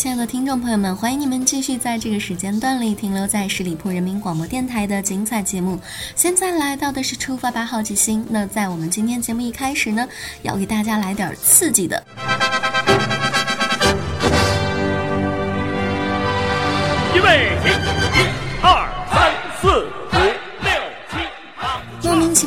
亲爱的听众朋友们，欢迎你们继续在这个时间段里停留在十里铺人民广播电台的精彩节目。现在来到的是出发吧好奇心。那在我们今天节目一开始呢，要给大家来点刺激的。预备，起，一、二、三、四。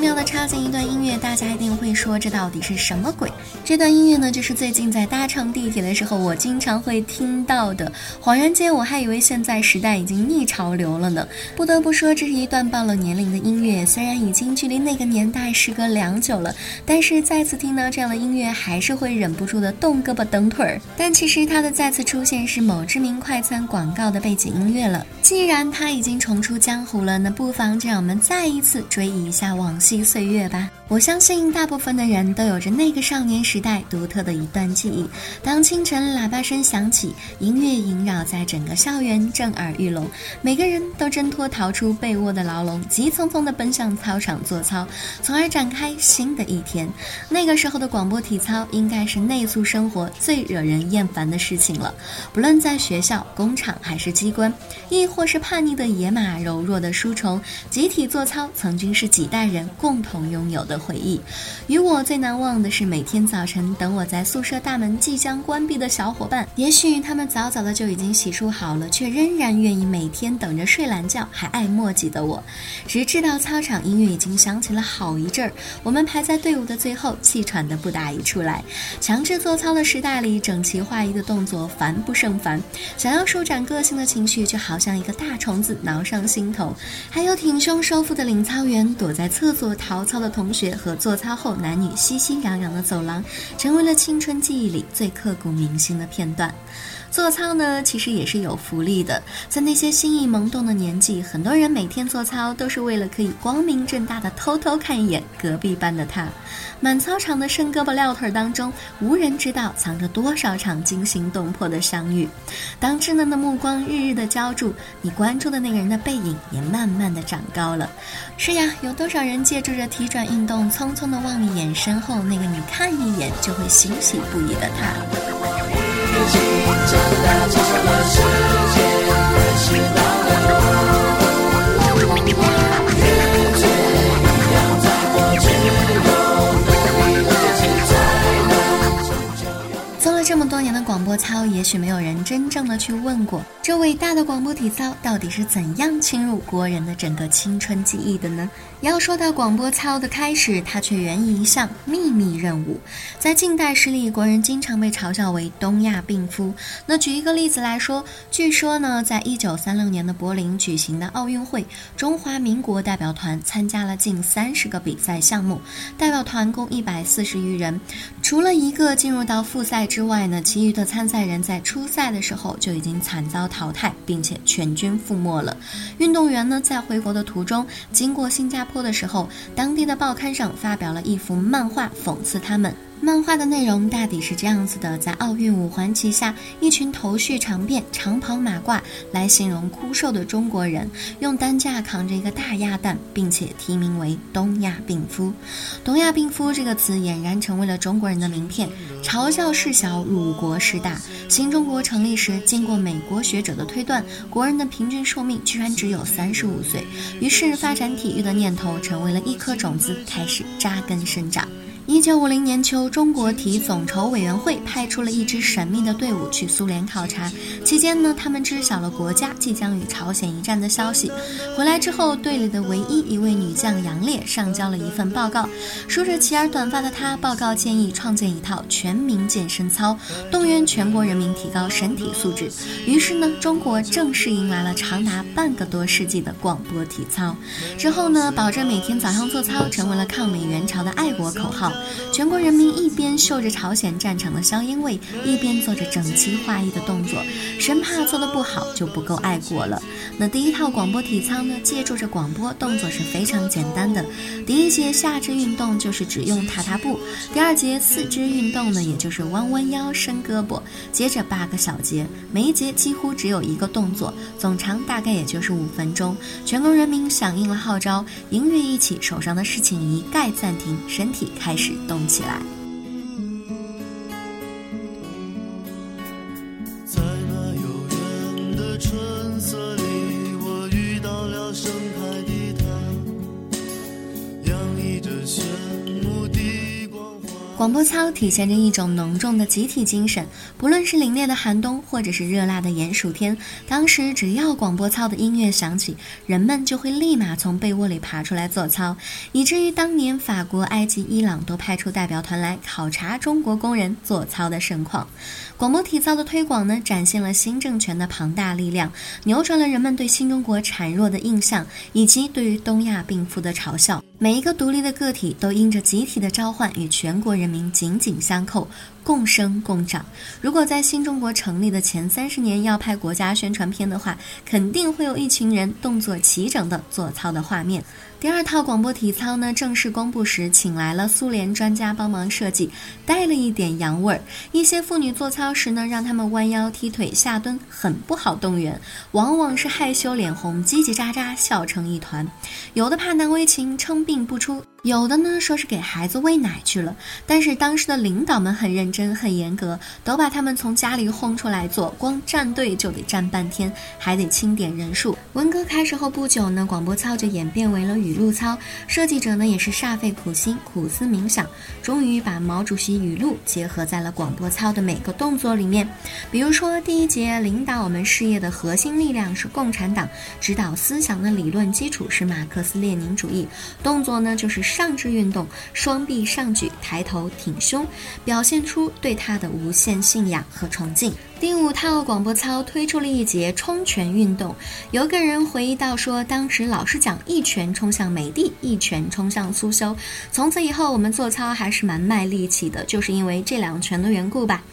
奇妙的插进一段音乐，大家一定会说这到底是什么鬼？这段音乐呢，就是最近在搭乘地铁的时候，我经常会听到的。恍然间，我还以为现在时代已经逆潮流了呢。不得不说，这是一段暴露年龄的音乐。虽然已经距离那个年代时隔良久了，但是再次听到这样的音乐，还是会忍不住的动胳膊蹬腿儿。但其实它的再次出现是某知名快餐广告的背景音乐了。既然它已经重出江湖了，那不妨就让我们再一次追忆一下往。昔岁月吧，我相信大部分的人都有着那个少年时代独特的一段记忆。当清晨喇叭声响起，音乐萦绕在整个校园，震耳欲聋，每个人都挣脱逃出被窝的牢笼，急匆匆地奔向操场做操，从而展开新的一天。那个时候的广播体操，应该是内宿生活最惹人厌烦的事情了。不论在学校、工厂还是机关，亦或是叛逆的野马、柔弱的书虫，集体做操曾经是几代人。共同拥有的回忆，与我最难忘的是每天早晨等我在宿舍大门即将关闭的小伙伴。也许他们早早的就已经洗漱好了，却仍然愿意每天等着睡懒觉，还爱墨迹的我。直至到操场音乐已经响起了好一阵儿，我们排在队伍的最后，气喘的不打一处来。强制做操的时代里，整齐划一的动作烦不胜烦，想要舒展个性的情绪，就好像一个大虫子挠上心头。还有挺胸收腹的领操员躲在厕所。做操的同学和做操后男女熙熙攘攘的走廊，成为了青春记忆里最刻骨铭心的片段。做操呢，其实也是有福利的。在那些心意萌动的年纪，很多人每天做操都是为了可以光明正大的偷偷看一眼隔壁班的他。满操场的伸胳膊撂腿当中，无人知道藏着多少场惊心动魄的相遇。当稚嫩的目光日日的浇筑，你关注的那个人的背影也慢慢的长高了。是呀，有多少人借助着体转运动，匆匆的望一眼身后那个你看一眼就会欣喜不已的他。长大超了世界，认识到多年的广播操，也许没有人真正的去问过，这伟大的广播体操到底是怎样侵入国人的整个青春记忆的呢？要说到广播操的开始，它却源于一项秘密任务。在近代史里，国人经常被嘲笑为“东亚病夫”。那举一个例子来说，据说呢，在一九三六年的柏林举行的奥运会，中华民国代表团参加了近三十个比赛项目，代表团共一百四十余人，除了一个进入到复赛之外。呢，其余的参赛人在初赛的时候就已经惨遭淘汰，并且全军覆没了。运动员呢，在回国的途中，经过新加坡的时候，当地的报刊上发表了一幅漫画讽刺他们。漫画的内容大抵是这样子的：在奥运五环旗下，一群头绪长辫、长袍马褂来形容枯瘦的中国人，用担架扛着一个大鸭蛋，并且题名为“东亚病夫”。东亚病夫这个词俨然成为了中国人的名片，嘲笑事小，辱国事大。新中国成立时，经过美国学者的推断，国人的平均寿命居然只有三十五岁，于是发展体育的念头成为了一颗种子，开始扎根生长。一九五零年秋，中国体总筹委员会派出了一支神秘的队伍去苏联考察。期间呢，他们知晓了国家即将与朝鲜一战的消息。回来之后，队里的唯一一位女将杨烈上交了一份报告。梳着齐耳短发的她，报告建议创建一套全民健身操，动员全国人民提高身体素质。于是呢，中国正式迎来了长达半个多世纪的广播体操。之后呢，保证每天早上做操，成为了抗美援朝的爱国口号。全国人民一边嗅着朝鲜战场的硝烟味，一边做着整齐划一的动作，生怕做的不好就不够爱国了。那第一套广播体操呢，借助着广播，动作是非常简单的。第一节下肢运动就是只用踏踏步，第二节四肢运动呢，也就是弯弯腰、伸胳膊，接着八个小节，每一节几乎只有一个动作，总长大概也就是五分钟。全国人民响应了号召，音乐一起，手上的事情一概暂停，身体开始动起来。广播操体现着一种浓重的集体精神，不论是凛冽的寒冬，或者是热辣的炎暑天，当时只要广播操的音乐响起，人们就会立马从被窝里爬出来做操，以至于当年法国、埃及、伊朗都派出代表团来考察中国工人做操的盛况。广播体操的推广呢，展现了新政权的庞大力量，扭转了人们对新中国孱弱的印象，以及对于东亚病夫的嘲笑。每一个独立的个体都因着集体的召唤与全国人民紧紧相扣。共生共长。如果在新中国成立的前三十年要拍国家宣传片的话，肯定会有一群人动作齐整的做操的画面。第二套广播体操呢，正式公布时，请来了苏联专家帮忙设计，带了一点洋味儿。一些妇女做操时呢，让她们弯腰踢腿下蹲，很不好动员，往往是害羞脸红，叽叽喳喳笑成一团。有的怕难为情，称病不出。有的呢说是给孩子喂奶去了，但是当时的领导们很认真、很严格，都把他们从家里轰出来做，光站队就得站半天，还得清点人数。文革开始后不久呢，广播操就演变为了语录操，设计者呢也是煞费苦心、苦思冥想，终于把毛主席语录结合在了广播操的每个动作里面。比如说第一节，领导我们事业的核心力量是共产党，指导思想的理论基础是马克思列宁主义，动作呢就是。上肢运动，双臂上举，抬头挺胸，表现出对他的无限信仰和崇敬。第五套广播操推出了一节冲拳运动，有个人回忆到说，当时老师讲一拳冲向美帝，一拳冲向苏修，从此以后我们做操还是蛮卖力气的，就是因为这两拳的缘故吧。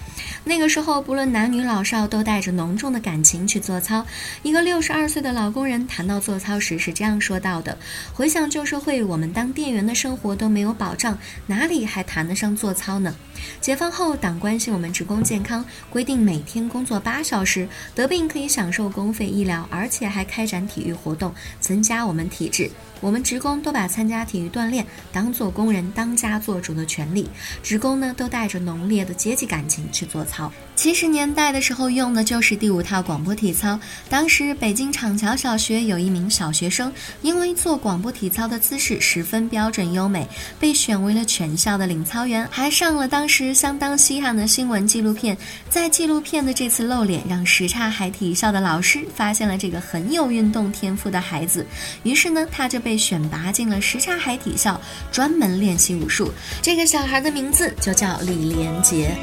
那个时候不论男女老少都带着浓重的感情去做操。一个六十二岁的老工人谈到做操时是这样说到的：回想旧社会，我们当店员的生活都没有保障，哪里还谈得上做操呢？解放后，党关心我们职工健康，规定每天工作八小时，得病可以享受公费医疗，而且还开开展体育活动，增加我们体质。我们职工都把参加体育锻炼当做工人当家做主的权利，职工呢都带着浓烈的阶级感情去做操。七十年代的时候用的就是第五套广播体操。当时北京厂桥小学有一名小学生，因为做广播体操的姿势十分标准优美，被选为了全校的领操员，还上了当时相当稀罕的新闻纪录片。在纪录片的这次露脸，让什刹海体校的老师发现了这个很有运动天赋的孩子，于是呢，他就被选拔进了什刹海体校，专门练习武术。这个小孩的名字就叫李连杰。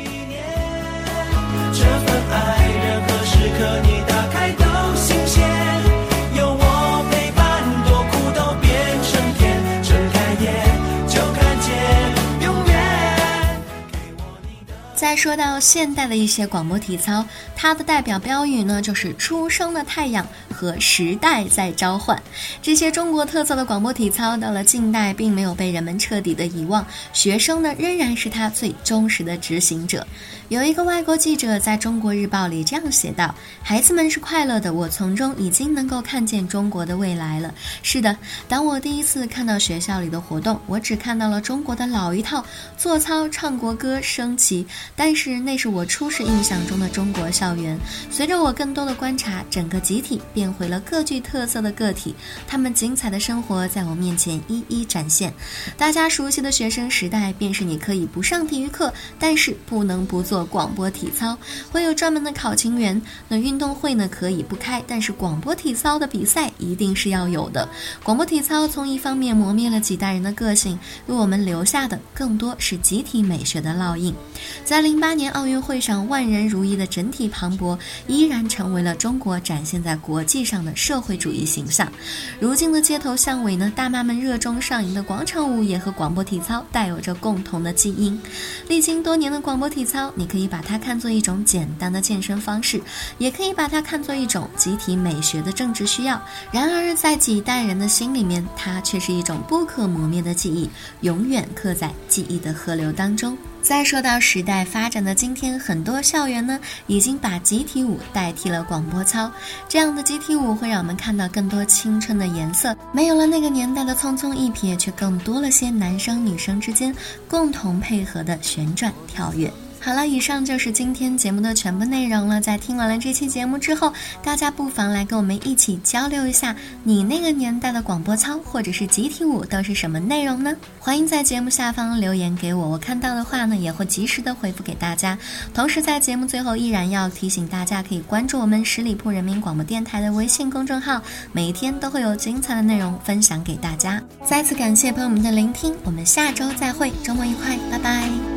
这份爱，任何时刻说到现代的一些广播体操，它的代表标语呢，就是“初升的太阳”和“时代在召唤”。这些中国特色的广播体操，到了近代并没有被人们彻底的遗忘，学生呢仍然是他最忠实的执行者。有一个外国记者在中国日报里这样写道：“孩子们是快乐的，我从中已经能够看见中国的未来了。”是的，当我第一次看到学校里的活动，我只看到了中国的老一套：做操、唱国歌、升旗。但但是那是我初始印象中的中国校园。随着我更多的观察，整个集体变回了各具特色的个体，他们精彩的生活在我面前一一展现。大家熟悉的学生时代，便是你可以不上体育课，但是不能不做。广播体操会有专门的考勤员，那运动会呢可以不开，但是广播体操的比赛一定是要有的。广播体操从一方面磨灭了几代人的个性，为我们留下的更多是集体美学的烙印。在零八年奥运会上万人如一的整体磅礴，依然成为了中国展现在国际上的社会主义形象。如今的街头巷尾呢，大妈们热衷上瘾的广场舞也和广播体操带有着共同的基因。历经多年的广播体操，你可以把它看作一种简单的健身方式，也可以把它看作一种集体美学的政治需要。然而，在几代人的心里面，它却是一种不可磨灭的记忆，永远刻在记忆的河流当中。再说到时代发展的今天，很多校园呢已经把集体舞代替了广播操。这样的集体舞会让我们看到更多青春的颜色，没有了那个年代的匆匆一瞥，却更多了些男生女生之间共同配合的旋转跳跃。好了，以上就是今天节目的全部内容了。在听完了这期节目之后，大家不妨来跟我们一起交流一下，你那个年代的广播操或者是集体舞都是什么内容呢？欢迎在节目下方留言给我，我看到的话呢也会及时的回复给大家。同时在节目最后依然要提醒大家，可以关注我们十里铺人民广播电台的微信公众号，每一天都会有精彩的内容分享给大家。再次感谢朋友们的聆听，我们下周再会，周末愉快，拜拜。